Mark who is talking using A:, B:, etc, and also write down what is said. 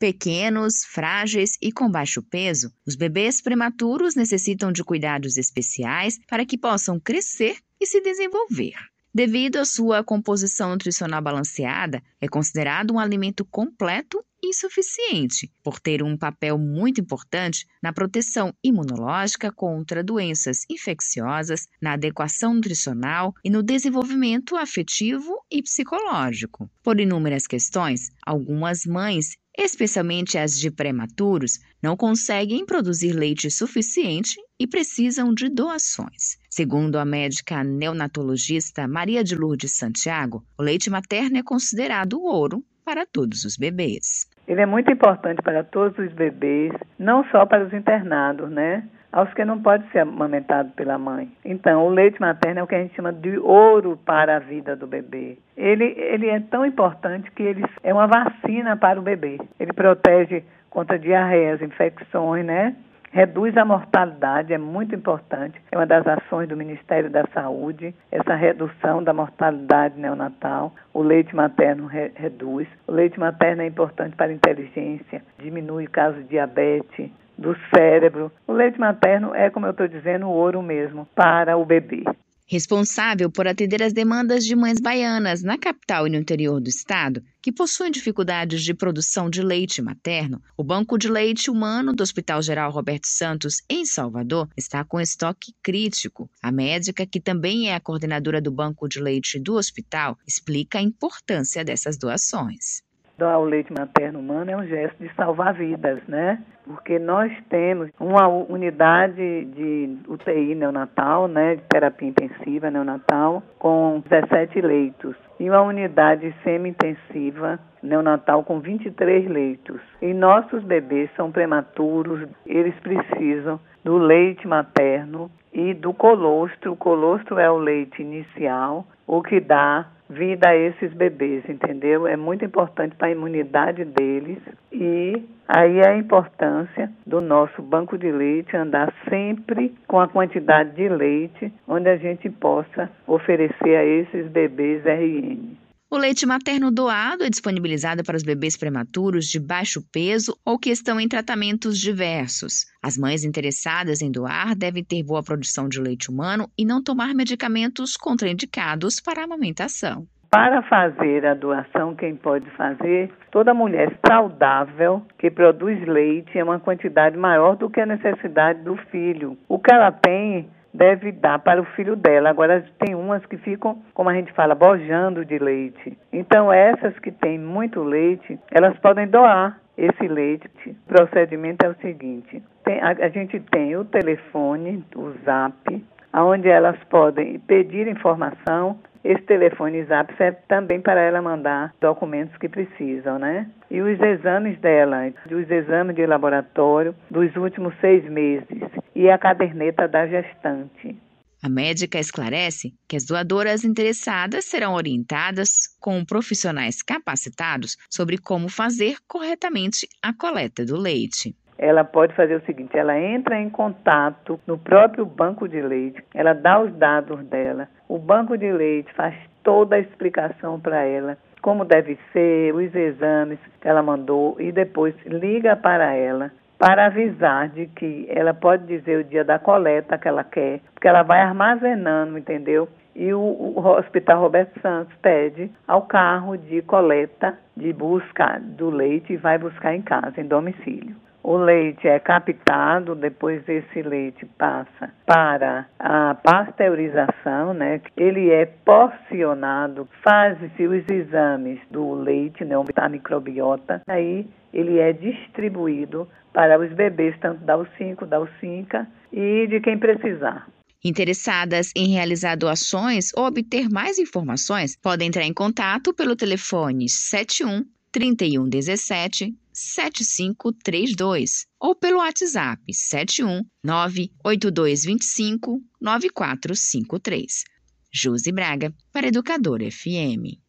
A: Pequenos, frágeis e com baixo peso, os bebês prematuros necessitam de cuidados especiais para que possam crescer e se desenvolver. Devido à sua composição nutricional balanceada, é considerado um alimento completo e suficiente, por ter um papel muito importante na proteção imunológica contra doenças infecciosas, na adequação nutricional e no desenvolvimento afetivo e psicológico. Por inúmeras questões, algumas mães especialmente as de prematuros, não conseguem produzir leite suficiente e precisam de doações. Segundo a médica neonatologista Maria de Lourdes Santiago, o leite materno é considerado ouro para todos os bebês.
B: Ele é muito importante para todos os bebês, não só para os internados, né? Aos que não pode ser amamentado pela mãe. Então, o leite materno é o que a gente chama de ouro para a vida do bebê. Ele, ele é tão importante que ele é uma vacina para o bebê. Ele protege contra diarreias, infecções, né? Reduz a mortalidade, é muito importante. É uma das ações do Ministério da Saúde, essa redução da mortalidade neonatal. O leite materno re reduz. O leite materno é importante para a inteligência, diminui o caso de diabetes, do cérebro. O leite materno é, como eu estou dizendo, o ouro mesmo para o bebê.
A: Responsável por atender as demandas de mães baianas na capital e no interior do estado, que possuem dificuldades de produção de leite materno, o Banco de Leite Humano do Hospital Geral Roberto Santos, em Salvador, está com estoque crítico. A médica, que também é a coordenadora do Banco de Leite do hospital, explica a importância dessas doações
B: doar o leite materno humano é um gesto de salvar vidas, né? Porque nós temos uma unidade de UTI neonatal, né, de terapia intensiva neonatal, com 17 leitos, e uma unidade semi-intensiva neonatal com 23 leitos. E nossos bebês são prematuros, eles precisam do leite materno e do colostro. O colostro é o leite inicial, o que dá vida a esses bebês, entendeu? É muito importante para a imunidade deles e aí é a importância do nosso banco de leite andar sempre com a quantidade de leite onde a gente possa oferecer a esses bebês RN.
A: O leite materno doado é disponibilizado para os bebês prematuros de baixo peso ou que estão em tratamentos diversos. As mães interessadas em doar devem ter boa produção de leite humano e não tomar medicamentos contraindicados para a amamentação.
B: Para fazer a doação, quem pode fazer? Toda mulher saudável que produz leite é uma quantidade maior do que a necessidade do filho. O que ela tem deve dar para o filho dela. Agora, tem umas que ficam, como a gente fala, bojando de leite. Então, essas que têm muito leite, elas podem doar esse leite. O procedimento é o seguinte: tem, a, a gente tem o telefone, o zap, onde elas podem pedir informação esse telefone zap serve também para ela mandar documentos que precisam, né? E os exames dela, os exames de laboratório dos últimos seis meses e a caderneta da gestante.
A: A médica esclarece que as doadoras interessadas serão orientadas com profissionais capacitados sobre como fazer corretamente a coleta do leite
B: ela pode fazer o seguinte: ela entra em contato no próprio banco de leite, ela dá os dados dela, o banco de leite faz toda a explicação para ela, como deve ser, os exames que ela mandou e depois liga para ela para avisar de que ela pode dizer o dia da coleta que ela quer, porque ela vai armazenando, entendeu? E o, o Hospital Roberto Santos pede ao carro de coleta, de busca do leite e vai buscar em casa, em domicílio. O leite é captado, depois esse leite passa para a pasteurização, né? Ele é porcionado, faz-se os exames do leite, né, da microbiota, aí ele é distribuído para os bebês, tanto da U5, da U5 e de quem precisar.
A: Interessadas em realizar doações ou obter mais informações, podem entrar em contato pelo telefone 71 3117 7532 ou pelo WhatsApp 71 98225 9453. Josi Braga, para Educador FM.